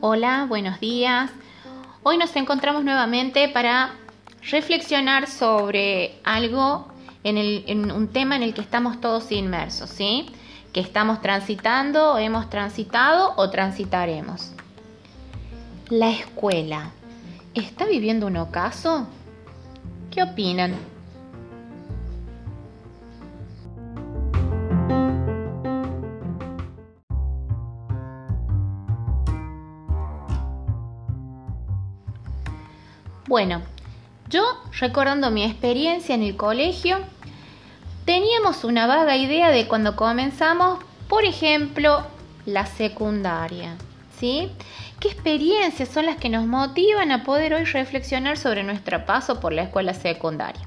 Hola, buenos días. Hoy nos encontramos nuevamente para reflexionar sobre algo en, un tema en el que estamos todos inmersos, ¿sí? Que estamos transitando, hemos transitado o transitaremos. La escuela. ¿Está viviendo un ocaso? ¿Qué opinan? Bueno, yo recordando mi experiencia en el colegio, teníamos una vaga idea de cuando comenzamos, por ejemplo, la secundaria, ¿sí? ¿Qué experiencias son las que nos motivan a poder hoy reflexionar sobre nuestro paso por la escuela secundaria?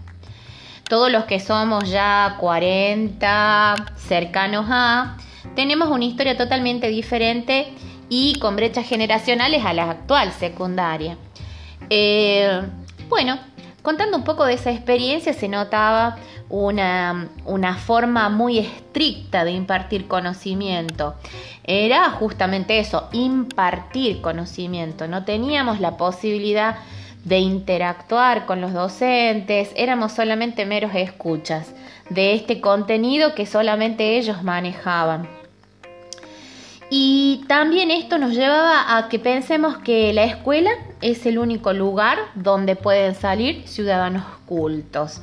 Todos los que somos ya 40, cercanos a, tenemos una historia totalmente diferente y con brechas generacionales a la actual secundaria. Eh, bueno, contando un poco de esa experiencia se notaba una, una, forma muy estricta de impartir conocimiento. Era justamente eso, impartir conocimiento. No teníamos la posibilidad de interactuar con los docentes, éramos solamente meros escuchas de este contenido que solamente ellos manejaban. Y también esto nos llevaba a que pensemos que la escuela es el único lugar donde pueden salir ciudadanos cultos.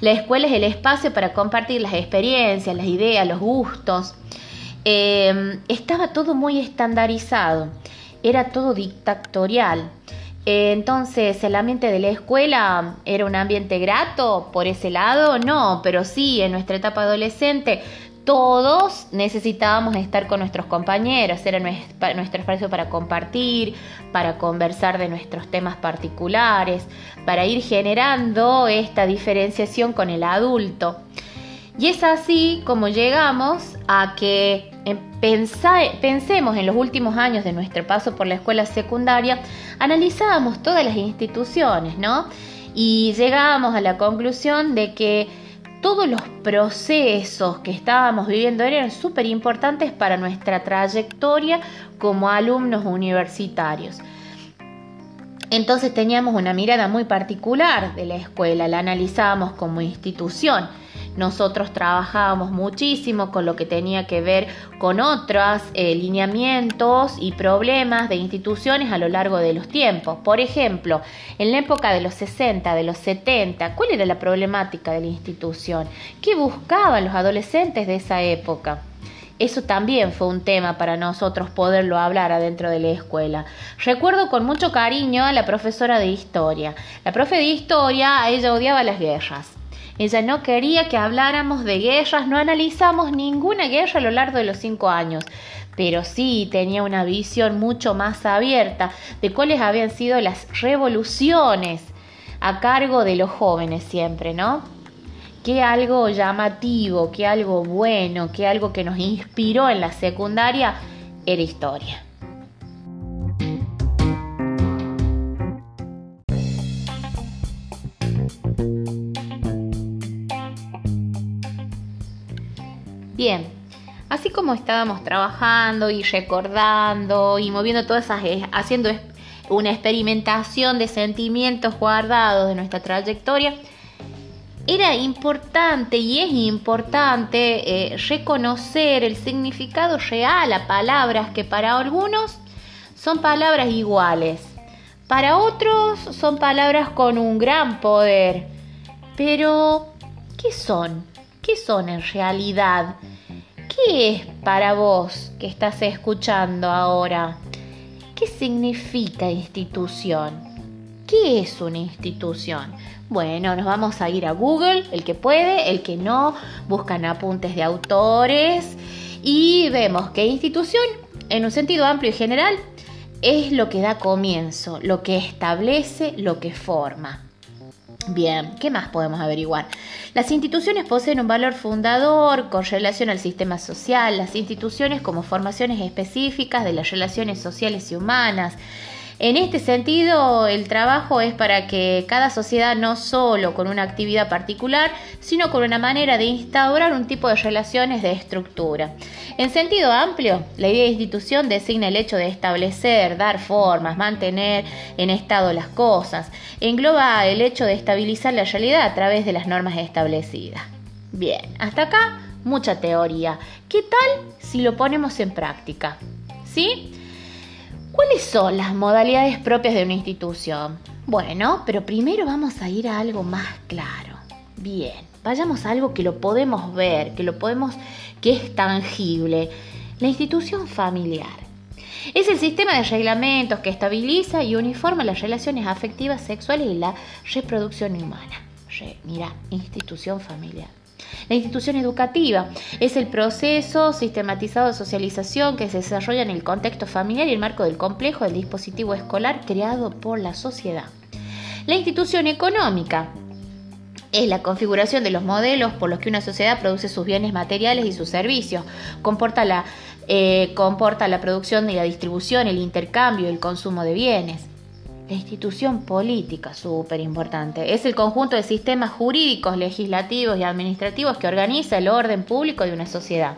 La escuela es el espacio para compartir las experiencias, las ideas, los gustos. Em, estaba todo muy estandarizado, era todo dictatorial. entonces, ¿el ambiente de la escuela era un ambiente grato por ese lado? No, pero sí, en nuestra etapa adolescente todos necesitábamos estar con nuestros compañeros, era nuestro espacio para compartir, para conversar de nuestros temas particulares, para ir generando esta diferenciación con el adulto. Y es así como llegamos a que pensemos en los últimos años de nuestro paso por la escuela secundaria, analizábamos todas las instituciones, ¿no? Y llegábamos a la conclusión de que todos los procesos que estábamos viviendo eran súper importantes para nuestra trayectoria como alumnos universitarios. Entonces teníamos una mirada muy particular de la escuela, la analizábamos como institución nosotros trabajábamos muchísimo con lo que tenía que ver con otros eh, lineamientos y problemas de instituciones a lo largo de los tiempos. Por ejemplo, en la época de los 60, de los 70, ¿cuál era la problemática de la institución? ¿Qué buscaban los adolescentes de esa época? Eso también fue un tema para nosotros poderlo hablar adentro de la escuela. Recuerdo con mucho cariño a la profesora de historia. La profe de historia, ella odiaba las guerras. Ella no quería que habláramos de guerras, no analizamos ninguna guerra a lo largo de los cinco años, pero sí tenía una visión mucho más abierta de cuáles habían sido las revoluciones a cargo de los jóvenes siempre, ¿no? Qué algo llamativo, qué algo bueno, qué algo que nos inspiró en la secundaria era historia. Bien, así como estábamos trabajando y recordando y moviendo todas esas, eh, haciendo una experimentación de sentimientos guardados de nuestra trayectoria, era importante y es importante eh, reconocer el significado real a palabras que para algunos son palabras iguales, para otros son palabras con un gran poder. Pero, ¿qué son? ¿Qué son en realidad? ¿Qué es para vos que estás escuchando ahora? ¿Qué significa institución? ¿Qué es una institución? Bueno, nos vamos a ir a Google, el que puede, el que no, buscan apuntes de autores y vemos que institución, en un sentido amplio y general, es lo que da comienzo, lo que establece, lo que forma. Bien, ¿qué más podemos averiguar? Las instituciones poseen un valor fundador con relación al sistema social, las instituciones como formaciones específicas de las relaciones sociales y humanas. En este sentido, el trabajo es para que cada sociedad no solo con una actividad particular, sino con una manera de instaurar un tipo de relaciones de estructura. En sentido amplio, la idea de institución designa el hecho de establecer, dar formas, mantener en estado las cosas. Engloba el hecho de estabilizar la realidad a través de las normas establecidas. Bien, hasta acá mucha teoría. ¿Qué tal si lo ponemos en práctica? ¿Sí? ¿Cuáles son las modalidades propias de una institución? Bueno, pero primero vamos a ir a algo más claro. Bien, vayamos a algo que lo podemos ver, que lo podemos, que es tangible. La institución familiar. Es el sistema de reglamentos que estabiliza y uniforma las relaciones afectivas, sexuales y la reproducción humana. mira, institución familiar. La institución educativa es el proceso sistematizado de socialización que se desarrolla en el contexto familiar y el marco del complejo del dispositivo escolar creado por la sociedad. La institución económica es la configuración de los modelos por los que una sociedad produce sus bienes materiales y sus servicios. Comporta la, eh, comporta la producción y la distribución, el intercambio el consumo de bienes. La institución política, súper importante, es el conjunto de sistemas jurídicos, legislativos y administrativos que organiza el orden público de una sociedad.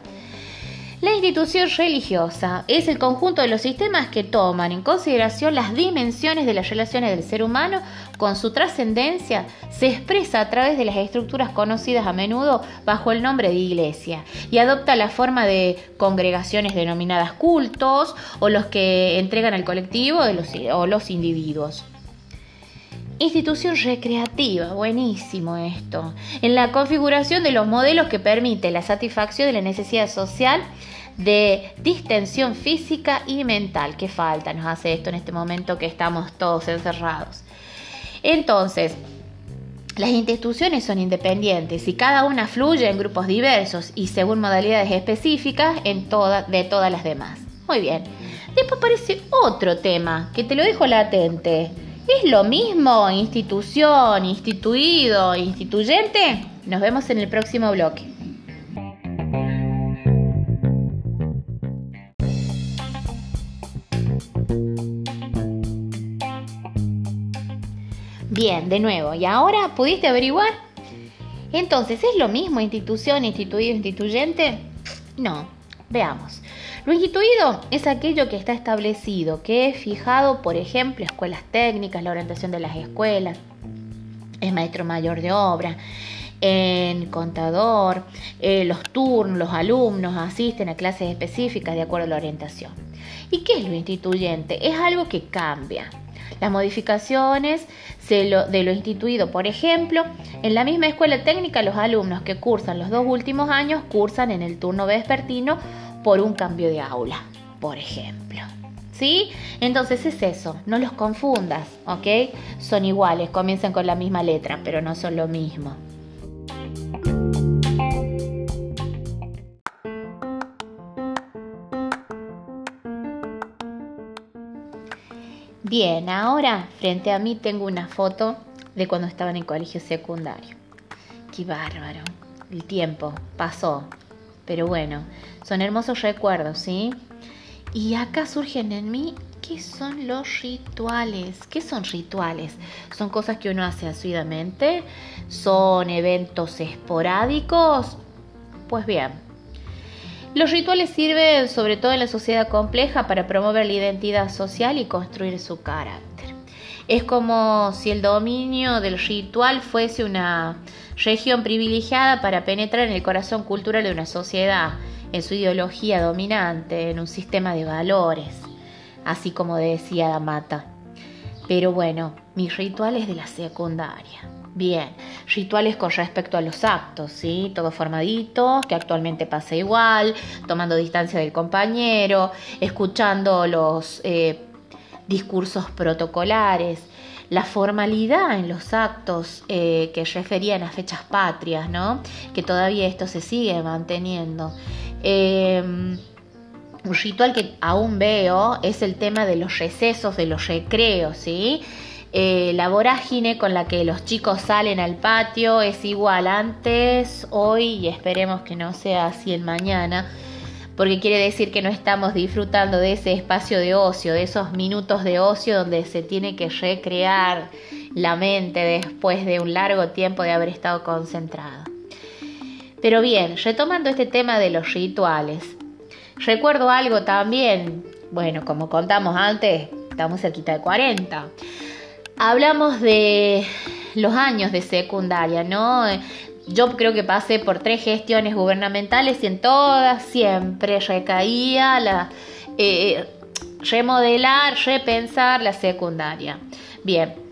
La institución religiosa es el conjunto de los sistemas que toman en consideración las dimensiones de las relaciones del ser humano con su trascendencia, se expresa a través de las estructuras conocidas a menudo bajo el nombre de iglesia y adopta la forma de congregaciones denominadas cultos o los que entregan al colectivo de los, o los individuos. Institución recreativa, buenísimo esto. En la configuración de los modelos que permite la satisfacción de la necesidad social de distensión física y mental. ¿Qué falta nos hace esto en este momento que estamos todos encerrados? Entonces, las instituciones son independientes y cada una fluye en grupos diversos y según modalidades específicas en de todas las demás. Muy bien. Después aparece otro tema que te lo dejo latente. ¿Es lo mismo institución, instituido, instituyente? Nos vemos en el próximo bloque. Bien, de nuevo, ¿y ahora pudiste averiguar? Entonces, ¿es lo mismo institución, instituido, instituyente? No, veamos. Lo instituido es aquello que está establecido, que es fijado, por ejemplo, escuelas técnicas, la orientación de las escuelas, es maestro mayor de obra, en contador, eh, los turnos, los alumnos asisten a clases específicas de acuerdo a la orientación. ¿Y qué es lo instituyente? Es algo que cambia. Las modificaciones de lo instituido, por ejemplo, en la misma escuela técnica los alumnos que cursan los dos últimos años cursan en el turno vespertino por un cambio de aula, por ejemplo. ¿Sí? Entonces es eso, no los confundas, ¿ok? Son iguales, comienzan con la misma letra, pero no son lo mismo. Bien, ahora frente a mí tengo una foto de cuando estaba en el colegio secundario. Qué bárbaro. El tiempo pasó. Pero bueno, son hermosos recuerdos, ¿sí? Y acá surgen en mí ¿qué son los rituales? ¿Qué son rituales? ¿Son cosas que uno hace asiduamente? ¿Son eventos esporádicos? Pues bien, los rituales sirven sobre todo en la sociedad compleja para promover la identidad social y construir su carácter. Es como si el dominio del ritual fuese una región privilegiada para penetrar en el corazón cultural de una sociedad, en su ideología dominante, en un sistema de valores, así como decía Damata. Pero bueno, mis rituales de la secundaria. Bien, rituales con respecto a los actos, ¿sí? Todo formadito, que actualmente pasa igual, tomando distancia del compañero, escuchando los eh, discursos protocolares, la formalidad en los actos eh, que referían a fechas patrias, ¿no? Que todavía esto se sigue manteniendo. Em, un ritual que aún veo es el tema de los recesos, de los recreos, ¿sí? Eh, la vorágine con la que los chicos salen al patio es igual antes, hoy y esperemos que no sea así el mañana. porque quiere decir que no estamos disfrutando de ese espacio de ocio, de esos minutos de ocio donde se tiene que recrear la mente después de un largo tiempo de haber estado concentrado. Pero bien, retomando este tema de los rituales, recuerdo algo también, bueno, como contamos antes, estamos cerquita de 40. Hablamos de los años de secundaria, ¿no? Yo creo que pasé por tres gestiones gubernamentales y en todas siempre recaía la eh, remodelar, repensar la secundaria. Bien,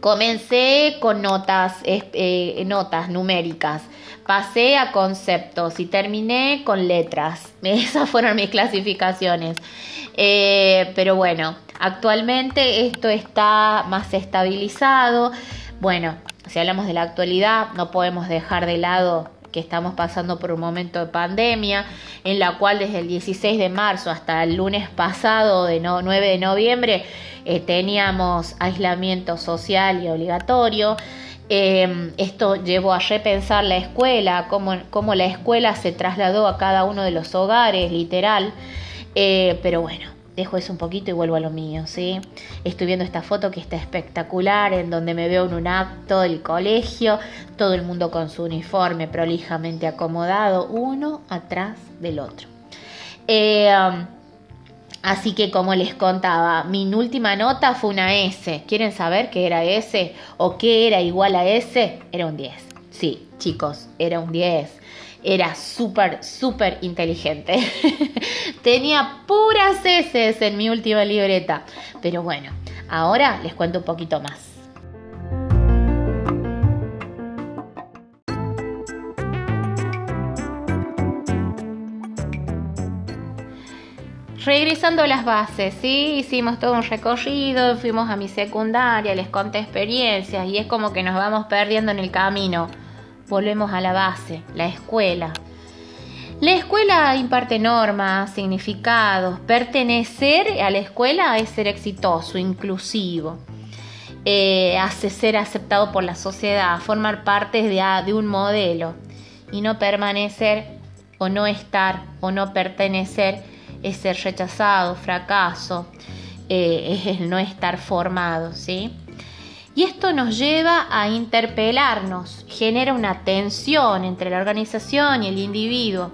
comencé con notas, eh, notas numéricas, pasé a conceptos y terminé con letras. Esas fueron mis clasificaciones. Eh, pero bueno, actualmente esto está más estabilizado. Bueno, si hablamos de la actualidad, no podemos dejar de lado que estamos pasando por un momento de pandemia, en la cual desde el 16 de marzo hasta el lunes pasado, de 9 de noviembre, eh, teníamos aislamiento social y obligatorio. Em, esto llevó a repensar la escuela, cómo, cómo, la escuela se trasladó a cada uno de los hogares, literal. Eh, pero bueno, dejo eso un poquito y vuelvo a lo mío, ¿sí? Estoy viendo esta foto que está espectacular, en donde me veo en un acto del colegio, todo el mundo con su uniforme prolijamente acomodado, uno atrás del otro. Eh, um, así que como les contaba, mi última nota fue una S. ¿Quieren saber qué era S o qué era igual a S? Era un 10. Sí, chicos, era un 10 era súper, súper inteligente. Tenía puras S en mi última libreta. Pero bueno, ahora les cuento un poquito más. Regresando a las bases, sí, hicimos todo un recorrido, fuimos a mi secundaria, les conté experiencias y es como que nos vamos perdiendo en el camino volvemos a la base, la escuela. La escuela imparte normas, significados. Pertenecer a la escuela es ser exitoso, inclusivo. Eh, hace ser aceptado por la sociedad, formar parte de, un modelo. Y no permanecer o no estar o no pertenecer es ser rechazado, fracaso, eh, es el no estar formado, ¿sí? Y esto nos lleva a interpelarnos, genera una tensión entre la organización y el individuo.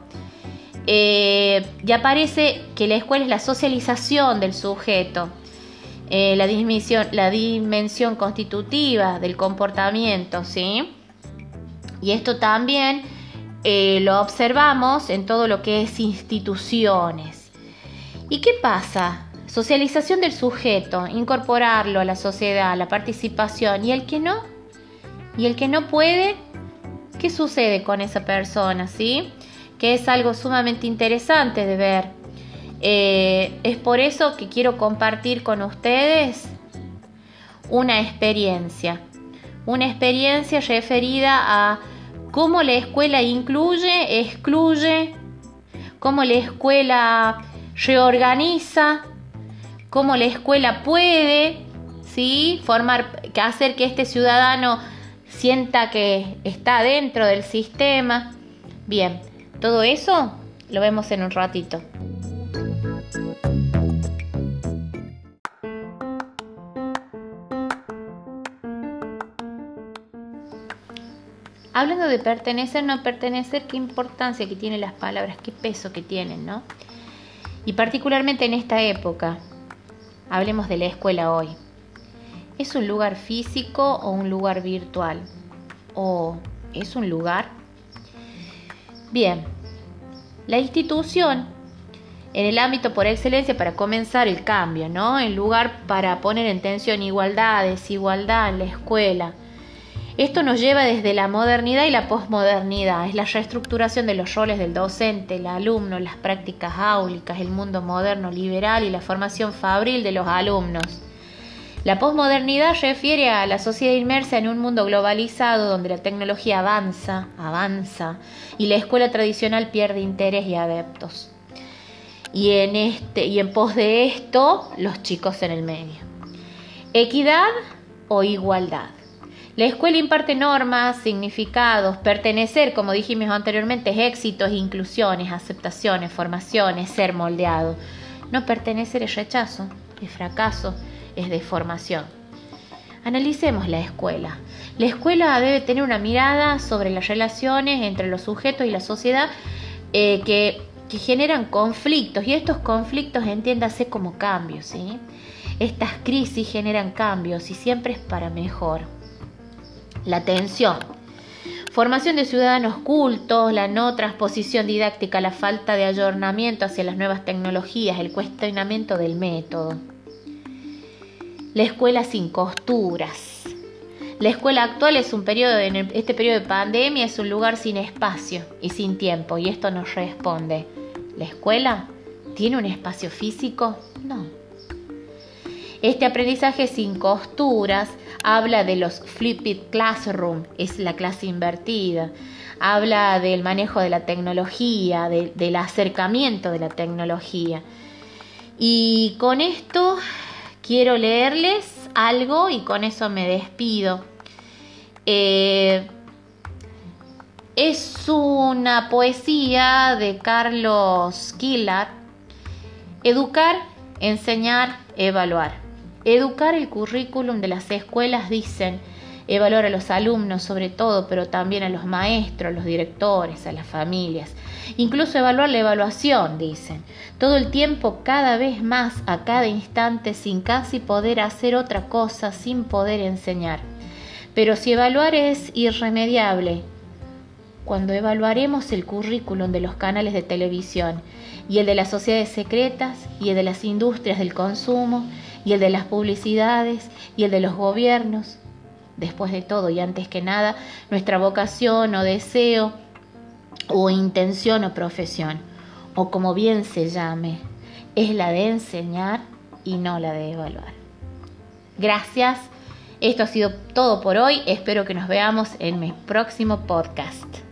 Eh, y aparece que la escuela es la socialización del sujeto, eh, la, dimensión, constitutiva del comportamiento, ¿sí? Y esto también eh, lo observamos en todo lo que es instituciones. ¿Y qué pasa? Socialización del sujeto, incorporarlo a la sociedad, a la participación. ¿Y el que no? ¿Y el que no puede? ¿Qué sucede con esa persona? ¿Sí? Que es algo sumamente interesante de ver. Eh, es por eso que quiero compartir con ustedes una experiencia. Una experiencia referida a cómo la escuela incluye, excluye, cómo la escuela reorganiza cómo la escuela puede ¿sí? formar, hacer que este ciudadano sienta que está dentro del sistema. Bien, todo eso lo vemos en un ratito. Hablando de pertenecer, no pertenecer, qué importancia que tienen las palabras, qué peso que tienen, ¿no? Y particularmente en esta época, Hablemos de la escuela hoy. ¿Es un lugar físico o un lugar virtual? ¿O es un lugar? Bien, la institución en el ámbito por excelencia para comenzar el cambio, ¿no? El lugar para poner en tensión igualdad, desigualdad en la escuela, esto nos lleva desde la modernidad y la posmodernidad. Es la reestructuración de los roles del docente, el alumno, las prácticas áulicas, el mundo moderno liberal y la formación fabril de los alumnos. La posmodernidad refiere a la sociedad inmersa en un mundo globalizado donde la tecnología avanza, avanza y la escuela tradicional pierde interés y adeptos. Y en este y en pos de esto, los chicos en el medio. Equidad o igualdad. La escuela imparte normas, significados, pertenecer, como dijimos anteriormente, éxitos, inclusiones, aceptaciones, formaciones, ser moldeado. No pertenecer es rechazo, es fracaso, es deformación. Analicemos la escuela. La escuela debe tener una mirada sobre las relaciones entre los sujetos y la sociedad eh, que, que, generan conflictos y estos conflictos entiéndase como cambios. ¿sí? Estas crisis generan cambios y siempre es para mejor. La atención. Formación de ciudadanos cultos, la no transposición didáctica, la falta de ayornamiento hacia las nuevas tecnologías, el cuestionamiento del método. La escuela sin costuras. La escuela actual es un periodo, en este periodo de pandemia es un lugar sin espacio y sin tiempo y esto nos responde. ¿La escuela tiene un espacio físico? No. Este aprendizaje sin costuras habla de los flipped classroom, es la clase invertida. Habla del manejo de la tecnología, del acercamiento de la tecnología. Y con esto quiero leerles algo y con eso me despido. Eh, es una poesía de Carlos Killar. Educar, enseñar, evaluar. Educar el currículum de las escuelas, dicen, evaluar a los alumnos sobre todo, pero también a los maestros, a los directores, a las familias. Incluso evaluar la evaluación, dicen. Todo el tiempo, cada vez más, a cada instante, sin casi poder hacer otra cosa, sin poder enseñar. Pero si evaluar es irremediable, cuando evaluaremos el currículum de los canales de televisión y el de las sociedades secretas y el de las industrias del consumo y el de las publicidades y el de los gobiernos, después de todo y antes que nada, nuestra vocación o deseo o intención o profesión, o como bien se llame, es la de enseñar y no la de evaluar. Gracias. Esto ha sido todo por hoy. Espero que nos veamos en mi próximo podcast.